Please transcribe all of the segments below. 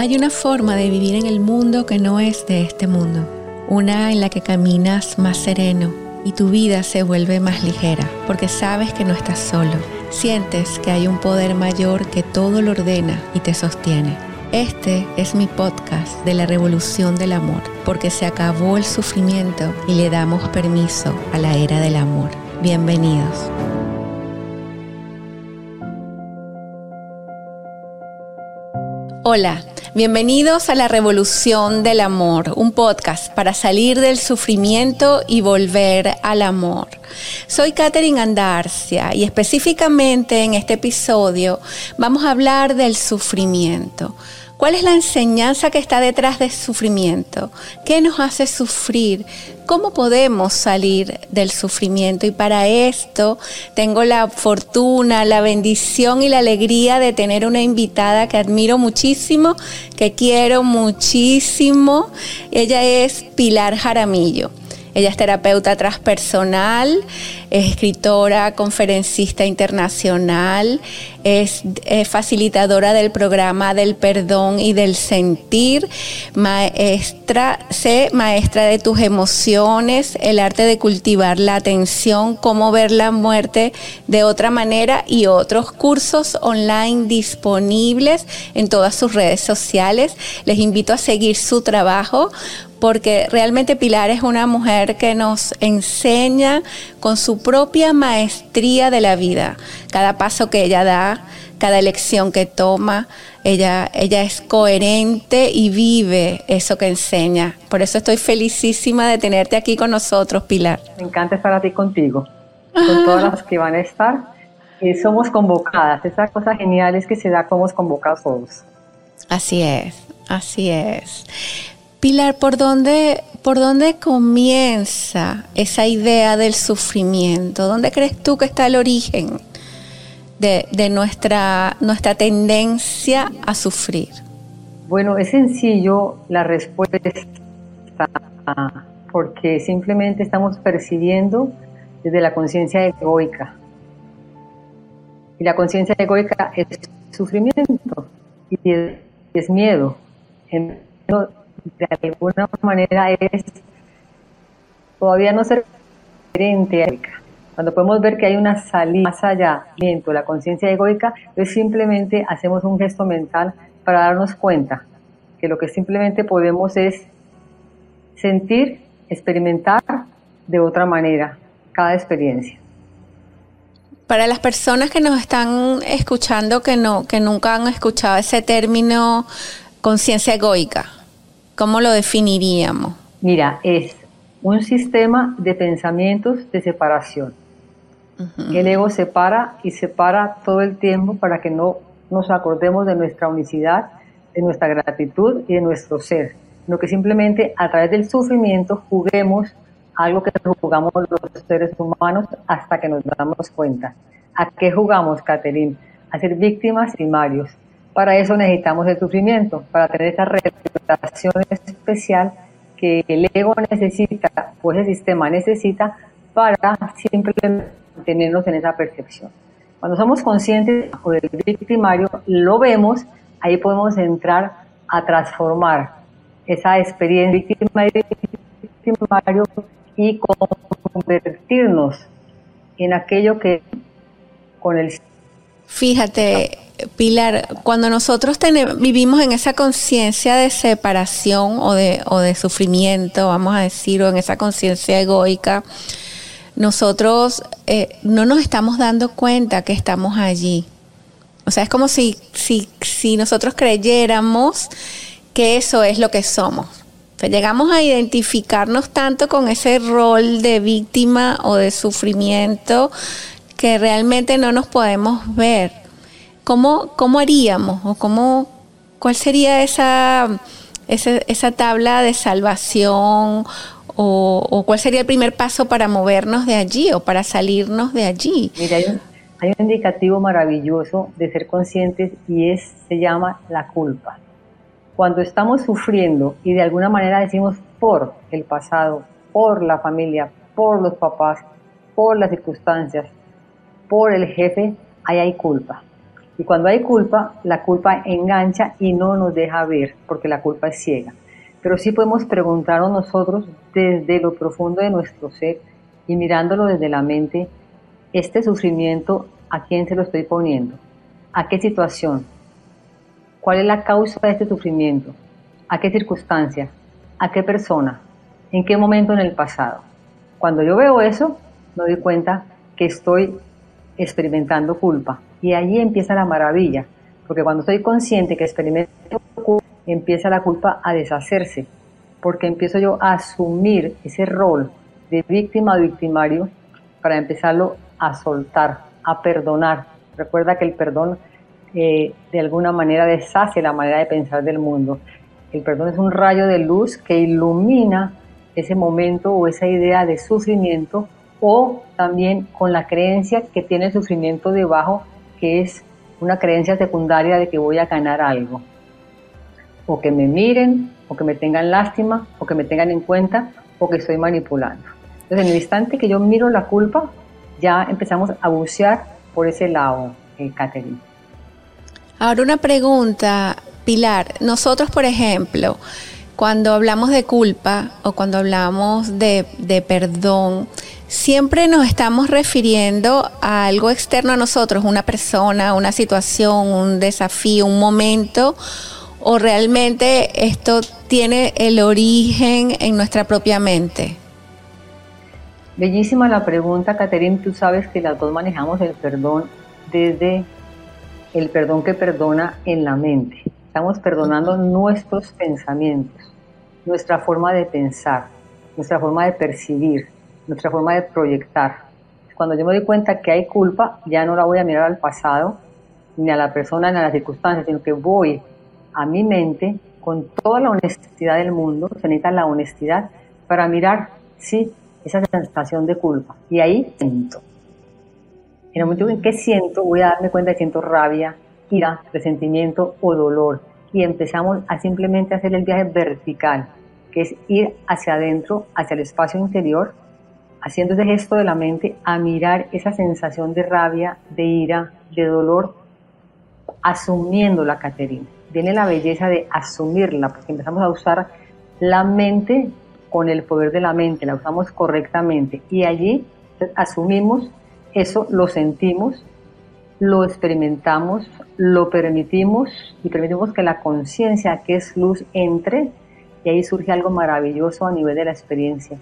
Hay una forma de vivir en el mundo que no es de este mundo, una en la que caminas más sereno y tu vida se vuelve más ligera, porque sabes que no estás solo, sientes que hay un poder mayor que todo lo ordena y te sostiene. Este es mi podcast de la revolución del amor, porque se acabó el sufrimiento y le damos permiso a la era del amor. Bienvenidos. Hola, bienvenidos a la Revolución del Amor, un podcast para salir del sufrimiento y volver al amor. Soy Katherine Andarcia y específicamente en este episodio vamos a hablar del sufrimiento. ¿Cuál es la enseñanza que está detrás del sufrimiento? ¿Qué nos hace sufrir? ¿Cómo podemos salir del sufrimiento? Y para esto tengo la fortuna, la bendición y la alegría de tener una invitada que admiro muchísimo, que quiero muchísimo. Ella es Pilar Jaramillo. Ella es terapeuta transpersonal, es escritora, conferencista internacional, es, facilitadora del programa del perdón y del sentir, maestra, maestra de tus emociones, el arte de cultivar la atención, cómo ver la muerte de otra manera y otros cursos online disponibles en todas sus redes sociales. Les invito a seguir su trabajo porque realmente Pilar es una mujer que nos enseña con su propia maestría de la vida. Cada paso que ella da, cada elección que toma, ella, ella es coherente y vive eso que enseña. Por eso estoy felicísima de tenerte aquí con nosotros, Pilar. Me encanta estar aquí contigo, con todas las que van a estar. Y somos convocadas. Esa cosa genial es que se da como convocados todos. Así es, así es. Pilar, ¿por dónde, ¿por dónde comienza esa idea del sufrimiento? ¿Dónde crees tú que está el origen de, nuestra, nuestra tendencia a sufrir? Bueno, es sencillo la respuesta, porque simplemente estamos percibiendo desde la conciencia egoica. Y la conciencia egoica es sufrimiento y es, miedo de alguna manera es todavía no ser diferente cuando podemos ver que hay una salida más allá de la conciencia egoica, es simplemente hacemos un gesto mental para darnos cuenta que lo que simplemente podemos es sentir, experimentar de otra manera cada experiencia. Para las personas que nos están escuchando que no que nunca han escuchado ese término conciencia egoica, ¿Cómo lo definiríamos? Mira, es un sistema de pensamientos de separación. El ego separa y separa todo el tiempo para que no nos acordemos de nuestra unicidad, de nuestra gratitud y de nuestro ser, sino que simplemente a través del sufrimiento juguemos algo que jugamos los seres humanos hasta que nos damos cuenta. ¿A qué jugamos, Caterine? A ser víctimas primarios. Para eso necesitamos el sufrimiento, para tener esa especial que el ego necesita, o ese sistema necesita, para siempre mantenernos en esa percepción. Cuando somos conscientes del victimario, lo vemos, ahí podemos entrar a transformar esa experiencia victimario y convertirnos en aquello que con el... Fíjate, Pilar, cuando nosotros vivimos en esa conciencia de separación o de, sufrimiento, vamos a decir, o en esa conciencia egoica, nosotros eh, no nos estamos dando cuenta que estamos allí. O sea, es como si, si, si nosotros creyéramos que eso es lo que somos. O sea, llegamos a identificarnos tanto con ese rol de víctima o de sufrimiento que realmente no nos podemos ver. ¿cómo, cómo haríamos o cómo, cuál sería esa, esa, tabla de salvación o, cuál sería el primer paso para movernos de allí o para salirnos de allí? Mira, hay un, hay un indicativo maravilloso de ser conscientes y es, se llama la culpa. Cuando estamos sufriendo y de alguna manera decimos por el pasado, por la familia, por los papás, por las circunstancias, por el jefe, ahí hay culpa. Y cuando hay culpa, la culpa engancha y no nos deja ver, porque la culpa es ciega. Pero sí podemos preguntarnos nosotros desde lo profundo de nuestro ser y mirándolo desde la mente, este sufrimiento, ¿a quién se lo estoy poniendo? ¿A qué situación? ¿Cuál es la causa de este sufrimiento? ¿A qué circunstancia? ¿A qué persona? ¿En qué momento en el pasado? Cuando yo veo eso, me doy cuenta que estoy experimentando culpa. Y allí empieza la maravilla, porque cuando estoy consciente que experimento culpa, empieza la culpa a deshacerse, porque empiezo yo a asumir ese rol de víctima o victimario para empezarlo a soltar, a perdonar. Recuerda que el perdón eh, de alguna manera deshace la manera de pensar del mundo. El perdón es un rayo de luz que ilumina ese momento o esa idea de sufrimiento o también con la creencia que tiene el sufrimiento debajo, que es una creencia secundaria de que voy a ganar algo. O que me miren, o que me tengan lástima, o que me tengan en cuenta, o que estoy manipulando. Entonces, en el instante que yo miro la culpa, ya empezamos a bucear por ese lado, eh, Catherine. Ahora una pregunta, Pilar. Nosotros, por ejemplo, cuando hablamos de culpa o cuando hablamos de, de perdón, siempre nos estamos refiriendo a algo externo a nosotros, una persona, una situación, un desafío, un momento, o realmente esto tiene el origen en nuestra propia mente. Bellísima la pregunta, Caterine. Tú sabes que las dos manejamos el perdón desde el perdón que perdona en la mente. Estamos perdonando nuestros pensamientos, nuestra forma de pensar, nuestra forma de percibir, nuestra forma de proyectar. Cuando yo me doy cuenta que hay culpa, ya no la voy a mirar al pasado, ni a la persona, ni a las circunstancias, sino que voy a mi mente con toda la honestidad del mundo, se necesita la honestidad para mirar, sí, esa sensación de culpa. Y ahí siento. En el momento en que siento, voy a darme cuenta que siento rabia, ira, resentimiento o dolor. Y empezamos a simplemente hacer el viaje vertical, que es ir hacia adentro, hacia el espacio interior, haciendo ese gesto de la mente a mirar esa sensación de rabia, de ira, de dolor, asumiéndola, Caterina. Viene la belleza de asumirla, porque empezamos a usar la mente con el poder de la mente, la usamos correctamente y allí asumimos eso, lo sentimos, lo experimentamos, lo permitimos y permitimos que la conciencia, que es luz, entre ahí surge algo maravilloso a nivel de la experiencia.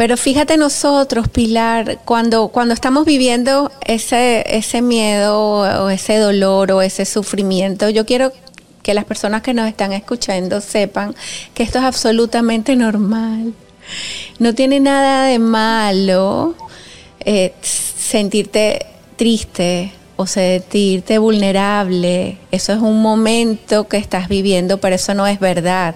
Pero fíjate nosotros, Pilar, cuando, cuando estamos viviendo ese, ese miedo o ese dolor o ese sufrimiento, yo quiero que las personas que nos están escuchando sepan que esto es absolutamente normal. No tiene nada de malo eh, sentirte triste o sentirte vulnerable. Eso es un momento que estás viviendo, pero eso no es verdad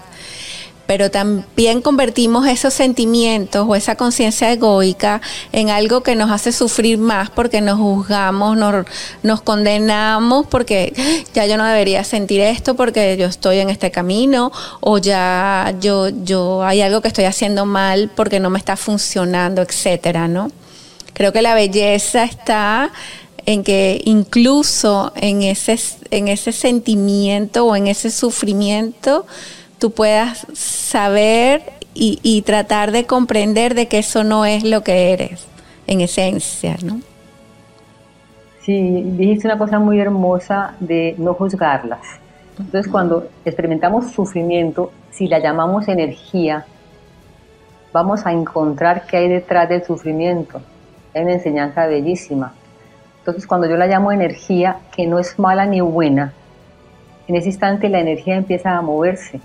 pero también convertimos esos sentimientos o esa conciencia egoica en algo que nos hace sufrir más porque nos juzgamos, nos, condenamos porque ya yo no debería sentir esto porque yo estoy en este camino o ya yo, yo hay algo que estoy haciendo mal porque no me está funcionando, etcétera, ¿no? Creo que la belleza está en que incluso en ese, en ese sentimiento o en ese sufrimiento, tú puedas saber y, tratar de comprender de que eso no es lo que eres en esencia, ¿no? Sí, dijiste una cosa muy hermosa de no juzgarlas. Entonces, cuando experimentamos sufrimiento, si la llamamos energía, vamos a encontrar qué hay detrás del sufrimiento. Hay una enseñanza bellísima. Entonces, cuando yo la llamo energía, que no es mala ni buena, en ese instante la energía empieza a moverse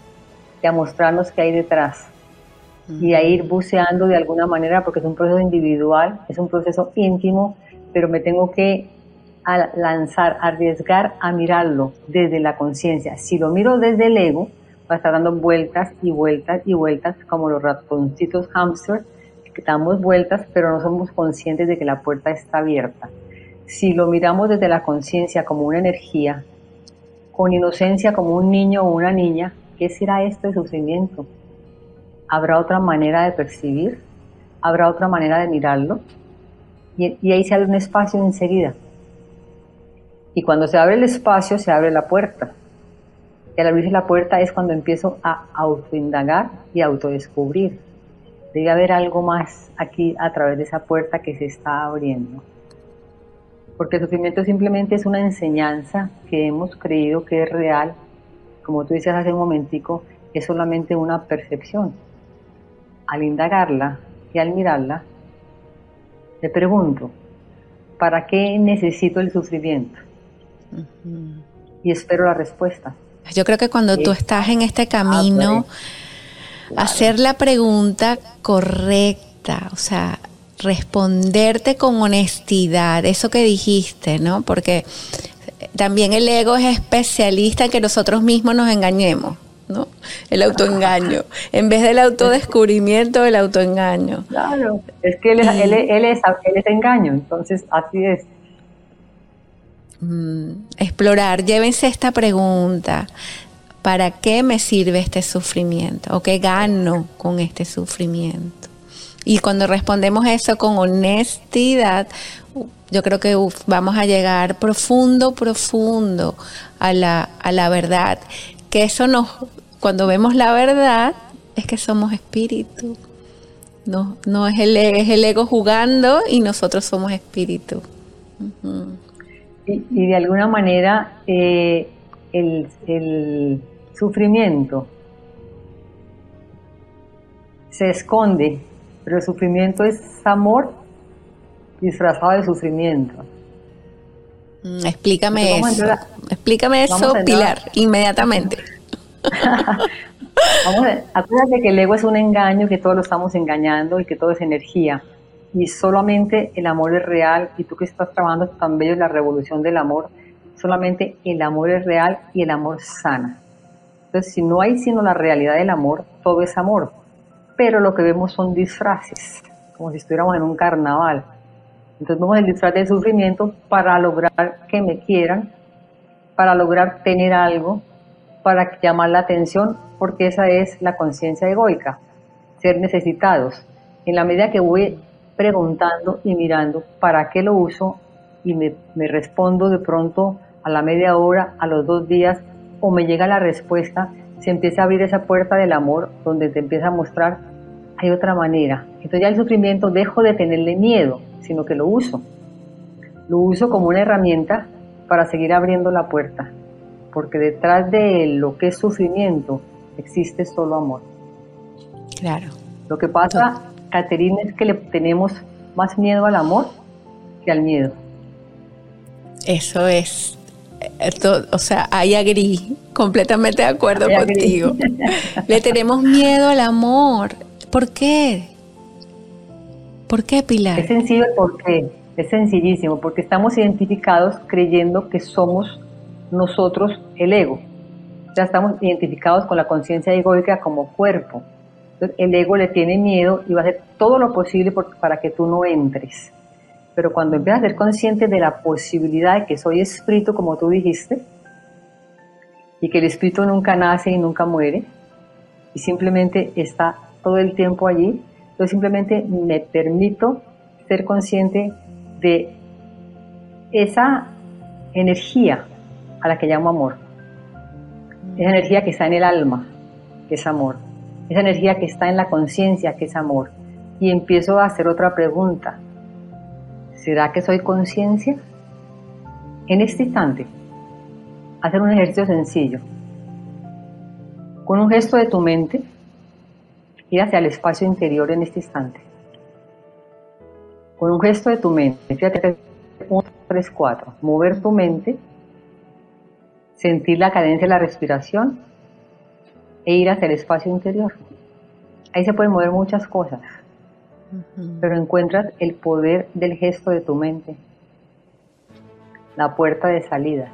y a mostrarnos qué hay detrás y a ir buceando de alguna manera porque es un proceso individual, es un proceso íntimo, pero me tengo que lanzar, arriesgar a mirarlo desde la conciencia. Si lo miro desde el ego, va a estar dando vueltas y vueltas y vueltas como los ratoncitos hamster, que damos vueltas pero no somos conscientes de que la puerta está abierta. Si lo miramos desde la conciencia como una energía, con inocencia como un niño o una niña, ¿Qué será este sufrimiento? ¿Habrá otra manera de percibir? ¿Habrá otra manera de mirarlo? Y, ahí se abre un espacio enseguida. Y cuando se abre el espacio, se abre la puerta. Y al abrirse la puerta es cuando empiezo a autoindagar y autodescubrir. Debe haber algo más aquí a través de esa puerta que se está abriendo. Porque el sufrimiento simplemente es una enseñanza que hemos creído que es real. Como tú dices hace un momentico, es solamente una percepción. Al indagarla y al mirarla, me pregunto, ¿para qué necesito el sufrimiento? Y espero la respuesta. Yo creo que cuando tú estás en este camino, ah, hacer la pregunta correcta, o sea, responderte con honestidad, eso que dijiste, ¿no? Porque también el ego es especialista en que nosotros mismos nos engañemos. ¿no? El autoengaño. En vez del autodescubrimiento, el autoengaño. Claro, es que él es, él, es, él es engaño, entonces así es. Mm, explorar, llévense esta pregunta. ¿Para qué me sirve este sufrimiento? ¿O qué gano con este sufrimiento? Y cuando respondemos eso con honestidad, yo creo que vamos a llegar profundo, profundo a la, a la verdad. Que eso nos, cuando vemos la verdad, es que somos espíritu. No, no es el, es el ego jugando y nosotros somos espíritu. y, de alguna manera eh, el, sufrimiento se esconde, pero el sufrimiento es amor disfrazado de sufrimiento. Mm, explícame eso. Explícame eso, Pilar, inmediatamente. Vamos acuérdate que el ego es un engaño, que todos lo estamos engañando y que todo es energía. Y solamente el amor es real. Y tú que estás trabajando tan bello en la revolución del amor, solamente el amor es real y el amor sana. Entonces, si no hay sino la realidad del amor, todo es amor. Pero lo que vemos son disfraces, como si estuviéramos en un carnaval. Entonces vemos el disfraz del sufrimiento para lograr que me quieran, para lograr tener algo, para llamar la atención, porque esa es la conciencia egoica, ser necesitados. En la medida que voy preguntando y mirando para qué lo uso y me, respondo de pronto a la media hora, a los dos días, o me llega la respuesta, se empieza a abrir esa puerta del amor donde te empieza a mostrar hay otra manera. Entonces ya el sufrimiento dejo de tenerle miedo, sino que lo uso. Lo uso como una herramienta para seguir abriendo la puerta porque detrás de lo que es sufrimiento existe solo amor. Claro. Lo que pasa, Caterina, es que le tenemos más miedo al amor que al miedo. Eso es, eh, o sea, hay agri, completamente de acuerdo contigo. le tenemos miedo al amor. ¿Por qué? ¿Por qué, Pilar? Es sencillo por qué. Es sencillísimo, porque estamos identificados creyendo que somos nosotros el ego. Ya estamos identificados con la conciencia egoica como cuerpo. Entonces, el ego le tiene miedo y va a hacer todo lo posible para que tú no entres. Pero cuando empiezas a ser consciente de la posibilidad de que soy espíritu, como tú dijiste, y que el espíritu nunca nace y nunca muere, y simplemente está todo el tiempo allí, yo simplemente me permito ser consciente de esa energía a la que llamo amor. Esa energía que está en el alma, que es amor. Esa energía que está en la conciencia, que es amor. Y empiezo a hacer otra pregunta. ¿Será que soy conciencia? En este instante, hacer un ejercicio sencillo. Con un gesto de tu mente, ir hacia el espacio interior en este instante. Con un gesto de tu mente, fíjate, 1, 3, 4, mover tu mente sentir la cadencia de la respiración e ir hacia el espacio interior. Ahí se pueden mover muchas cosas, pero encuentras el poder del gesto de tu mente, la puerta de salida.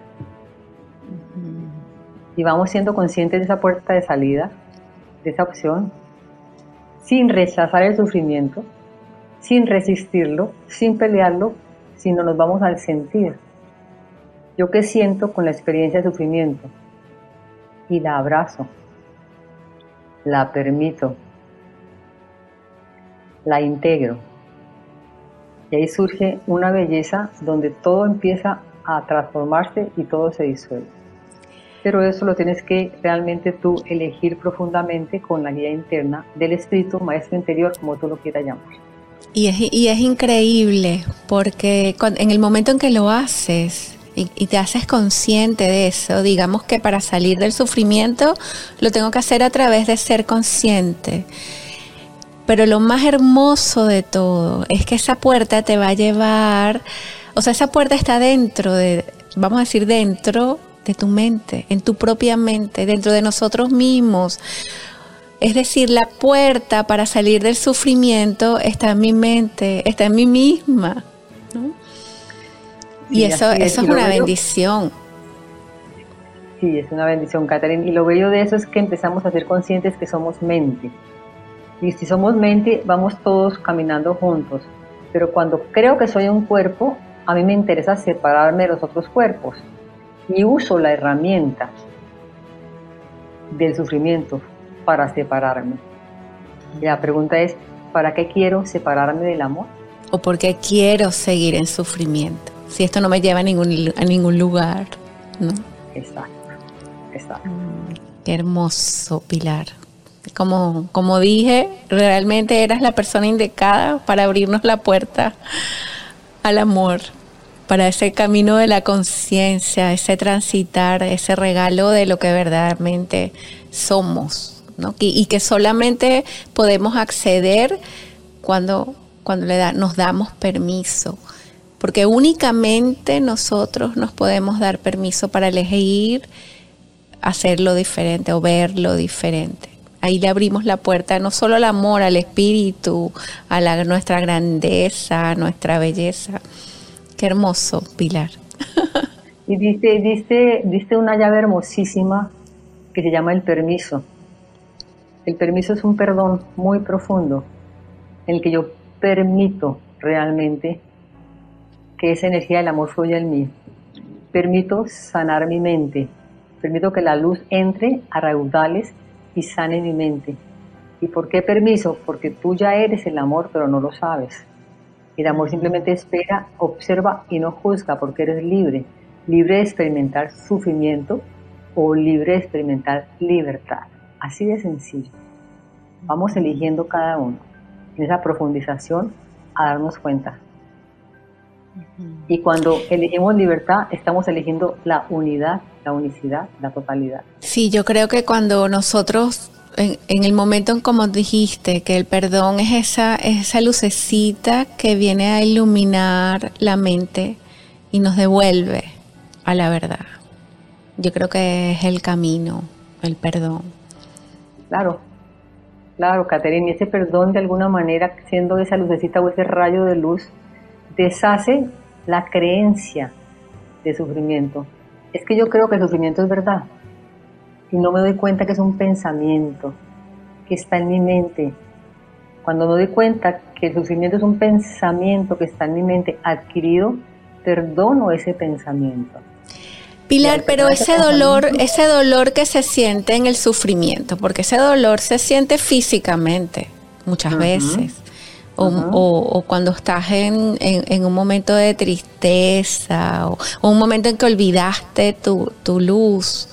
Y vamos siendo conscientes de esa puerta de salida, de esa opción, sin rechazar el sufrimiento, sin resistirlo, sin pelearlo, sino nos vamos al sentir. ¿Yo qué siento con la experiencia de sufrimiento? Y la abrazo, la permito, la integro. Y ahí surge una belleza donde todo empieza a transformarse y todo se disuelve. Pero eso lo tienes que realmente tú elegir profundamente con la guía interna del espíritu, maestro interior, como tú lo quieras llamar. Y es, y es increíble porque en el momento en que lo haces, y, te haces consciente de eso. Digamos que para salir del sufrimiento lo tengo que hacer a través de ser consciente. Pero lo más hermoso de todo es que esa puerta te va a llevar, o sea, esa puerta está dentro de, vamos a decir, dentro de tu mente, en tu propia mente, dentro de nosotros mismos. Es decir, la puerta para salir del sufrimiento está en mi mente, está en mí misma. Y, eso, eso es una bendición. Sí, es una bendición, Catherine. Y lo bello de eso es que empezamos a ser conscientes que somos mente. Y si somos mente, vamos todos caminando juntos. Pero cuando creo que soy un cuerpo, a mí me interesa separarme de los otros cuerpos. Y uso la herramienta del sufrimiento para separarme. La pregunta es, ¿para qué quiero separarme del amor? ¿O por qué quiero seguir en sufrimiento? si esto no me lleva a ningún, a ningún lugar, ¿no? Exacto, exacto. Mm, qué hermoso, Pilar. Como, como dije, realmente eras la persona indicada para abrirnos la puerta al amor, para ese camino de la conciencia, ese transitar, ese regalo de lo que verdaderamente somos, ¿no? y, que solamente podemos acceder cuando, cuando nos damos permiso porque únicamente nosotros nos podemos dar permiso para elegir hacerlo diferente o verlo diferente. Ahí le abrimos la puerta no solo al amor, al espíritu, a la, nuestra grandeza, a nuestra belleza. Hermoso, Pilar. Y diste, diste, diste una llave hermosísima que se llama el permiso. El permiso es un perdón muy profundo en el que yo permito realmente que esa energía del amor fluya en mí. Permito sanar mi mente, permito que la luz entre a raudales y sane mi mente. ¿Y por qué permiso? Porque tú ya eres el amor, pero no lo sabes. El amor simplemente espera, observa y no juzga porque eres libre, libre de experimentar sufrimiento o libre de experimentar libertad. Así de sencillo. Vamos eligiendo cada uno en esa profundización a darnos cuenta y cuando elegimos libertad, estamos eligiendo la unidad, la unicidad, la totalidad. Sí, yo creo que cuando nosotros, en, el momento en como dijiste, que el perdón es esa, esa lucecita que viene a iluminar la mente y nos devuelve a la verdad. Yo creo que es el camino, el perdón. Claro, claro, Caterina, ese perdón de alguna manera, siendo esa lucecita o ese rayo de luz, deshace la creencia de sufrimiento. Es que yo creo que el sufrimiento es verdad y no me doy cuenta que es un pensamiento que está en mi mente. Cuando me doy cuenta que el sufrimiento es un pensamiento que está en mi mente adquirido, perdono ese pensamiento. Pilar, pero ese dolor, ese dolor que se siente en el sufrimiento, porque ese dolor se siente físicamente muchas veces o, cuando estás en, un momento de tristeza o, un momento en que olvidaste tu, luz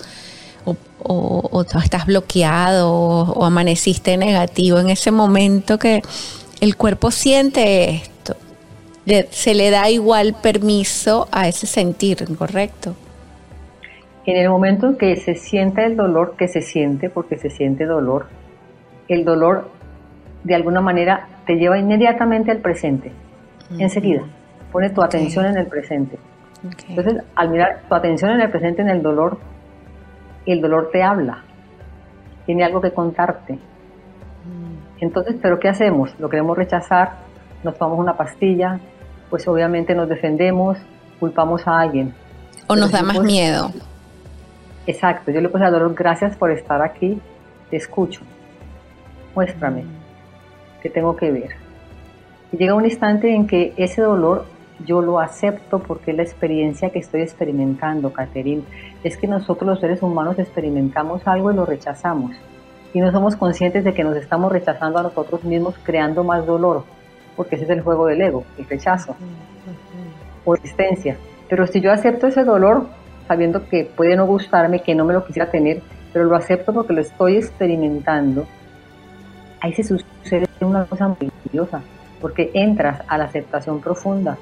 o, estás bloqueado o, amaneciste negativo, en ese momento que el cuerpo siente esto, se le da igual permiso a ese sentir, ¿correcto? En el momento en que se siente el dolor, que se siente, porque se siente dolor, el dolor de alguna manera te lleva inmediatamente al presente, enseguida. Pone tu atención en el presente. Entonces, al mirar tu atención en el presente, en el dolor, el dolor te habla, tiene algo que contarte. Mm. Entonces, ¿pero qué hacemos? ¿Lo queremos rechazar? ¿Nos tomamos una pastilla? Pues obviamente nos defendemos, culpamos a alguien. O nos da más miedo. Exacto, yo le puse al dolor, gracias por estar aquí, te escucho, muéstrame. Mm que tengo que ver. Y llega un instante en que ese dolor yo lo acepto porque es la experiencia que estoy experimentando, Caterine. Es que nosotros los seres humanos experimentamos algo y lo rechazamos. Y no somos conscientes de que nos estamos rechazando a nosotros mismos creando más dolor, porque ese es el juego del ego, el rechazo o existencia. Pero si yo acepto ese dolor, sabiendo que puede no gustarme, que no me lo quisiera tener, pero lo acepto porque lo estoy experimentando, ahí se sucede una cosa maravillosa, porque entras a la aceptación profunda.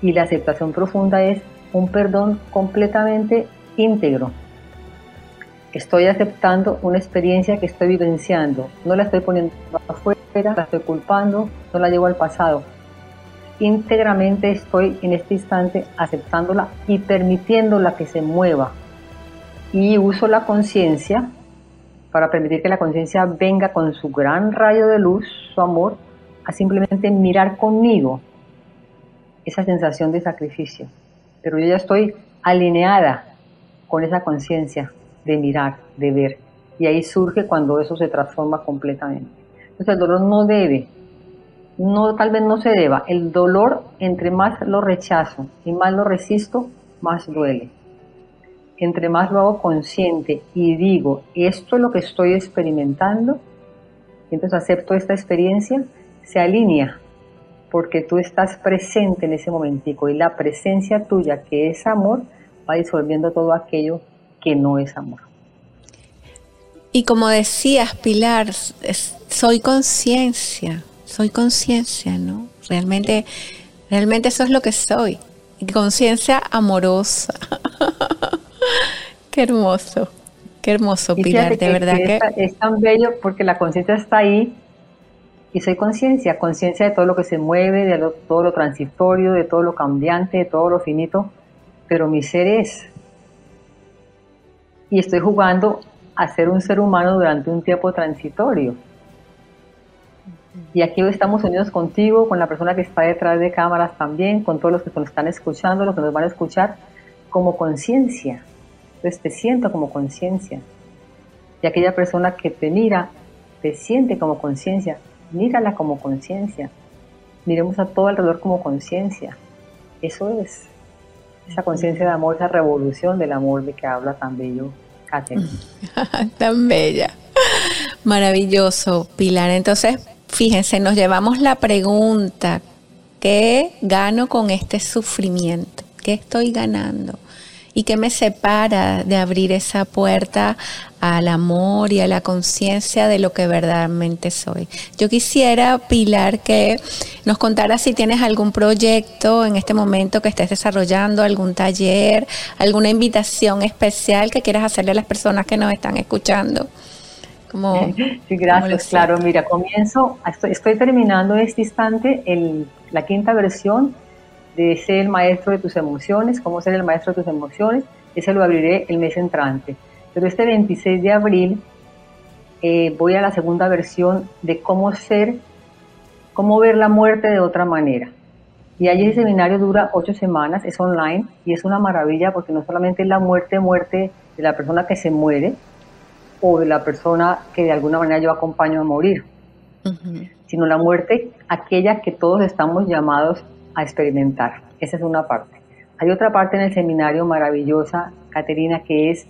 Y la aceptación profunda es un perdón completamente íntegro. Estoy aceptando una experiencia que estoy vivenciando, no la estoy poniendo afuera, la estoy culpando, no la llevo al pasado. Íntegramente estoy en este instante aceptándola y permitiéndola que se mueva. Y uso la conciencia para permitir que la conciencia venga con su gran rayo de luz, su amor, a simplemente mirar conmigo esa sensación de sacrificio. Pero yo ya estoy alineada con esa conciencia de mirar, de ver. Y ahí surge cuando eso se transforma completamente. Entonces el dolor no debe, no, tal vez no se deba. El dolor, entre más lo rechazo y más lo resisto, más duele entre más lo hago consciente y digo, esto es lo que estoy experimentando, y entonces acepto esta experiencia, se alinea, porque tú estás presente en ese momentico y la presencia tuya, que es amor, va disolviendo todo aquello que no es amor. Y como decías, Pilar, soy conciencia, soy conciencia, ¿no? Realmente, realmente eso es lo que soy, conciencia amorosa. Qué hermoso, qué hermoso, Pilar, de verdad que... Es, tan bello porque la conciencia está ahí y soy conciencia, conciencia de todo lo que se mueve, de todo lo transitorio, de todo lo cambiante, de todo lo finito, pero mi ser es. Y estoy jugando a ser un ser humano durante un tiempo transitorio. Y aquí estamos unidos contigo, con la persona que está detrás de cámaras también, con todos los que nos están escuchando, los que nos van a escuchar, como conciencia. Entonces te siento como conciencia. Y aquella persona que te mira, te siente como conciencia. Mírala como conciencia. Miremos a todo alrededor como conciencia. Eso es. Esa conciencia de amor, esa revolución del amor de que habla tan bello Catherine. tan bella. Maravilloso, Pilar. Entonces, fíjense, nos llevamos la pregunta, ¿qué gano con este sufrimiento? ¿Qué estoy ganando? ¿Y qué me separa de abrir esa puerta al amor y a la conciencia de lo que verdaderamente soy? Yo quisiera, Pilar, que nos contaras si tienes algún proyecto en este momento que estés desarrollando, algún taller, alguna invitación especial que quieras hacerle a las personas que nos están escuchando. Como, sí, gracias. Claro, mira, comienzo, estoy, terminando en este instante el, la quinta versión de ser el maestro de tus emociones, cómo ser el maestro de tus emociones, ese lo abriré el mes entrante. Pero este 26 de abril eh, voy a la segunda versión de cómo ser, cómo ver la muerte de otra manera. Y allí el seminario dura ocho semanas, es online y es una maravilla porque no solamente es la muerte, muerte de la persona que se muere o de la persona que de alguna manera yo acompaño a morir, sino la muerte aquella que todos estamos llamados a experimentar. Esa es una parte. Hay otra parte en el seminario maravillosa, Caterina, que es,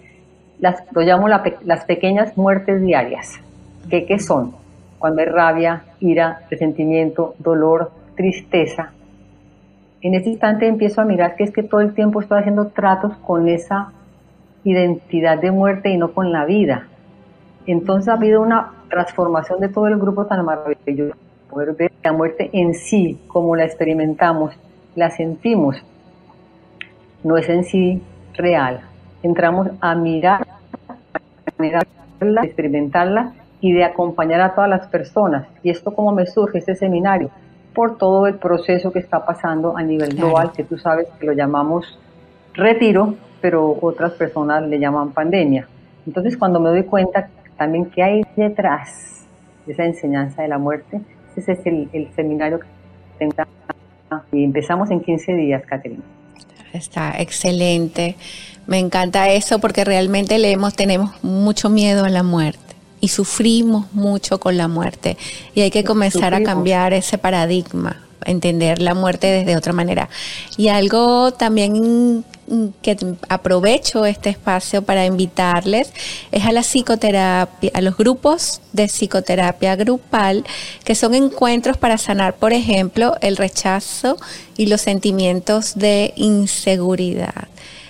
las, lo llamo las pequeñas muertes diarias. ¿Qué, ¿Qué son? Cuando hay rabia, ira, resentimiento, dolor, tristeza. En ese instante empiezo a mirar que es que todo el tiempo estoy haciendo tratos con esa identidad de muerte y no con la vida. Entonces ha habido una transformación de todo el grupo tan maravilloso poder ver la muerte en sí, como la experimentamos, la sentimos, no es en sí real. Entramos a mirar, a experimentarla y de acompañar a todas las personas. ¿Y esto cómo me surge este seminario? Por todo el proceso que está pasando a nivel global, que tú sabes que lo llamamos retiro, pero otras personas le llaman pandemia. Entonces cuando me doy cuenta también que hay detrás de esa enseñanza de la muerte, ese es el, seminario que y empezamos en 15 días, Caterina. Está excelente. Me encanta eso porque realmente leemos, tenemos mucho miedo a la muerte y sufrimos mucho con la muerte. Y hay que comenzar a cambiar ese paradigma, entender la muerte desde otra manera. Y algo también que aprovecho este espacio para invitarles es a la psicoterapia, a los grupos de psicoterapia grupal, que son encuentros para sanar, por ejemplo, el rechazo y los sentimientos de inseguridad.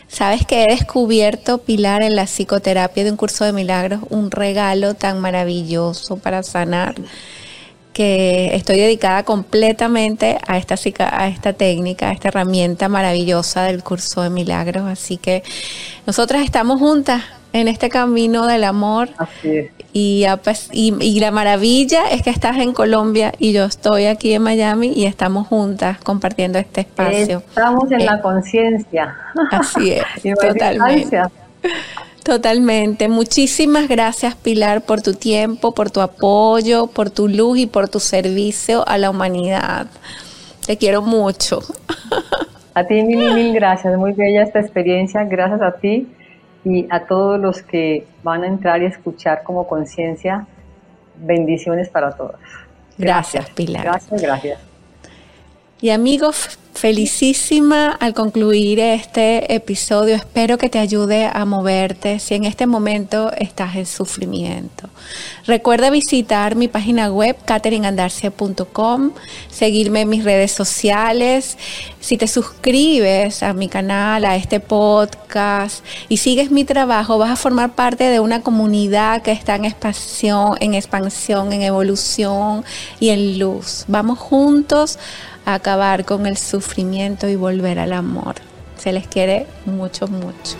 Sabes que he descubierto, Pilar, en la psicoterapia de un curso de milagros, un regalo tan maravilloso para sanar que estoy dedicada completamente a esta, a esta técnica, a esta herramienta maravillosa del curso de milagros. Así que nosotras estamos juntas en este camino del amor. Y, y, la maravilla es que estás en Colombia y yo estoy aquí en Miami y estamos juntas compartiendo este espacio. Estamos en la eh, conciencia. Así es, totalmente. Totalmente. Muchísimas gracias Pilar por tu tiempo, por tu apoyo, por tu luz y por tu servicio a la humanidad. Te quiero mucho. A ti mil, mil gracias. Muy bella esta experiencia. Gracias a ti y a todos los que van a entrar y escuchar como conciencia. Bendiciones para todos. Gracias, Pilar. Gracias, gracias. Y amigos, felicísima al concluir este episodio. Espero que te ayude a moverte si en este momento estás en sufrimiento. Recuerda visitar mi página web cateringandarcia.com, seguirme en mis redes sociales. Si te suscribes a mi canal, a este podcast y sigues mi trabajo, vas a formar parte de una comunidad que está en expansión, en expansión, en evolución y en luz. Vamos juntos acabar con el sufrimiento y volver al amor. Se les quiere mucho, mucho.